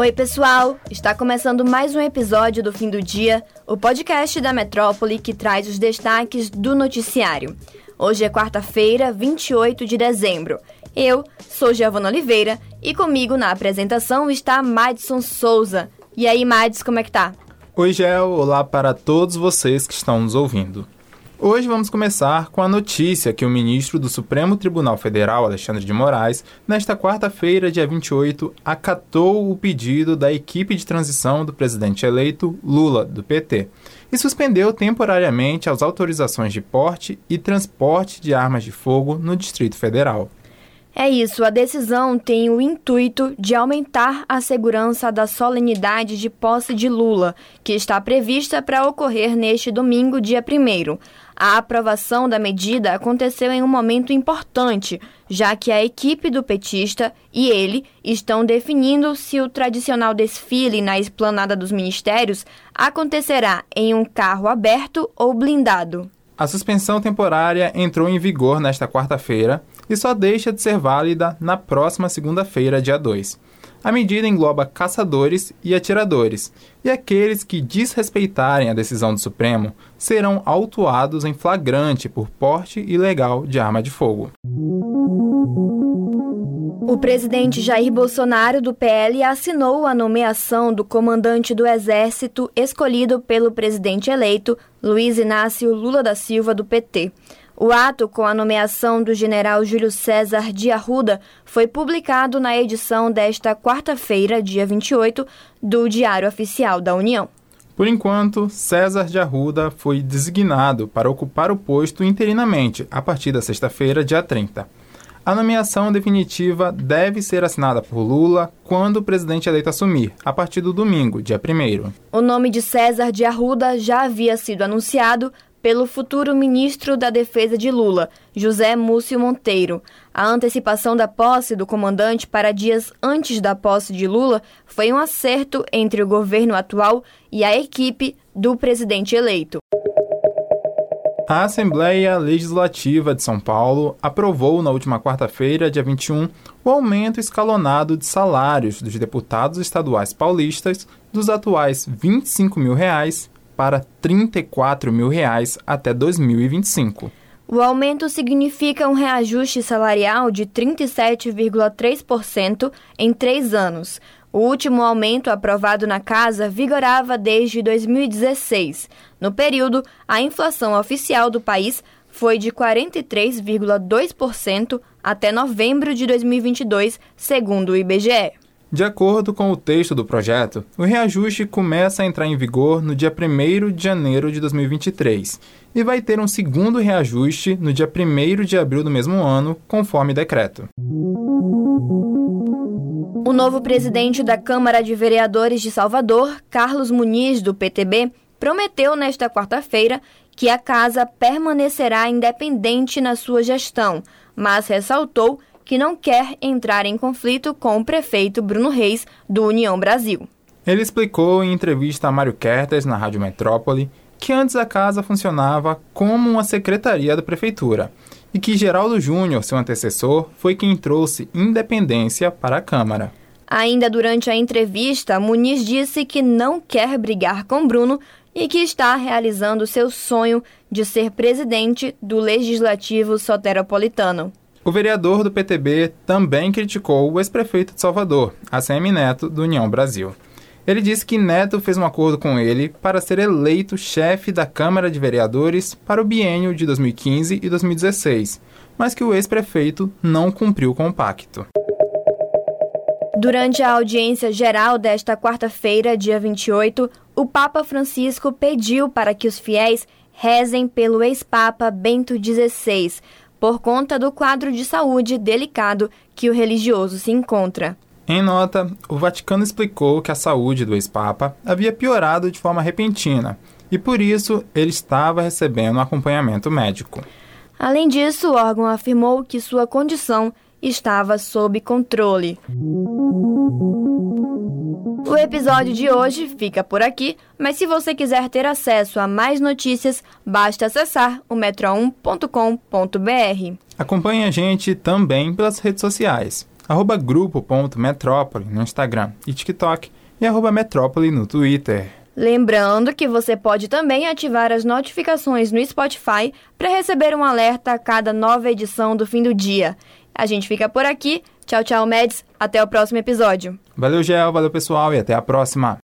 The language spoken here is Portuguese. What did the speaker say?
Oi, pessoal! Está começando mais um episódio do Fim do Dia, o podcast da Metrópole que traz os destaques do noticiário. Hoje é quarta-feira, 28 de dezembro. Eu sou Giovana Oliveira e comigo na apresentação está Madison Souza. E aí, Mads, como é que tá? Oi, Gel. Olá para todos vocês que estão nos ouvindo. Hoje vamos começar com a notícia que o ministro do Supremo Tribunal Federal, Alexandre de Moraes, nesta quarta-feira, dia 28, acatou o pedido da equipe de transição do presidente eleito Lula, do PT, e suspendeu temporariamente as autorizações de porte e transporte de armas de fogo no Distrito Federal. É isso, a decisão tem o intuito de aumentar a segurança da solenidade de posse de Lula, que está prevista para ocorrer neste domingo, dia 1. A aprovação da medida aconteceu em um momento importante, já que a equipe do petista e ele estão definindo se o tradicional desfile na esplanada dos ministérios acontecerá em um carro aberto ou blindado. A suspensão temporária entrou em vigor nesta quarta-feira e só deixa de ser válida na próxima segunda-feira, dia 2. A medida engloba caçadores e atiradores, e aqueles que desrespeitarem a decisão do Supremo serão autuados em flagrante por porte ilegal de arma de fogo. O presidente Jair Bolsonaro, do PL, assinou a nomeação do comandante do Exército escolhido pelo presidente eleito, Luiz Inácio Lula da Silva, do PT. O ato com a nomeação do general Júlio César de Arruda foi publicado na edição desta quarta-feira, dia 28, do Diário Oficial da União. Por enquanto, César de Arruda foi designado para ocupar o posto interinamente a partir da sexta-feira, dia 30. A nomeação definitiva deve ser assinada por Lula quando o presidente eleito assumir, a partir do domingo, dia 1. O nome de César de Arruda já havia sido anunciado pelo futuro ministro da Defesa de Lula, José Múcio Monteiro. A antecipação da posse do comandante para dias antes da posse de Lula foi um acerto entre o governo atual e a equipe do presidente eleito. A Assembleia Legislativa de São Paulo aprovou na última quarta-feira, dia 21, o aumento escalonado de salários dos deputados estaduais paulistas dos atuais 25 mil reais para 34 mil reais até 2025. O aumento significa um reajuste salarial de 37,3% em três anos. O último aumento aprovado na casa vigorava desde 2016. No período, a inflação oficial do país foi de 43,2% até novembro de 2022, segundo o IBGE. De acordo com o texto do projeto, o reajuste começa a entrar em vigor no dia 1 de janeiro de 2023 e vai ter um segundo reajuste no dia 1 de abril do mesmo ano, conforme decreto. O novo presidente da Câmara de Vereadores de Salvador, Carlos Muniz, do PTB, prometeu nesta quarta-feira que a casa permanecerá independente na sua gestão, mas ressaltou que não quer entrar em conflito com o prefeito Bruno Reis, do União Brasil. Ele explicou em entrevista a Mário Kertes, na Rádio Metrópole, que antes a casa funcionava como uma secretaria da prefeitura e que Geraldo Júnior, seu antecessor, foi quem trouxe independência para a Câmara. Ainda durante a entrevista, Muniz disse que não quer brigar com Bruno e que está realizando seu sonho de ser presidente do Legislativo Soteropolitano. O vereador do PTB também criticou o ex-prefeito de Salvador, ACM Neto, do União Brasil. Ele disse que Neto fez um acordo com ele para ser eleito chefe da Câmara de Vereadores para o biênio de 2015 e 2016, mas que o ex-prefeito não cumpriu com o pacto. Durante a audiência geral desta quarta-feira, dia 28, o Papa Francisco pediu para que os fiéis rezem pelo ex-papa Bento XVI, por conta do quadro de saúde delicado que o religioso se encontra. Em nota, o Vaticano explicou que a saúde do ex-papa havia piorado de forma repentina e por isso ele estava recebendo acompanhamento médico. Além disso, o órgão afirmou que sua condição estava sob controle. O episódio de hoje fica por aqui, mas se você quiser ter acesso a mais notícias, basta acessar o metro1.com.br. Acompanhe a gente também pelas redes sociais. arroba grupo.metrópole no Instagram e TikTok e arroba metrópole no Twitter. Lembrando que você pode também ativar as notificações no Spotify para receber um alerta a cada nova edição do fim do dia. A gente fica por aqui. Tchau, tchau, Meds. Até o próximo episódio. Valeu, Gel. Valeu, pessoal. E até a próxima.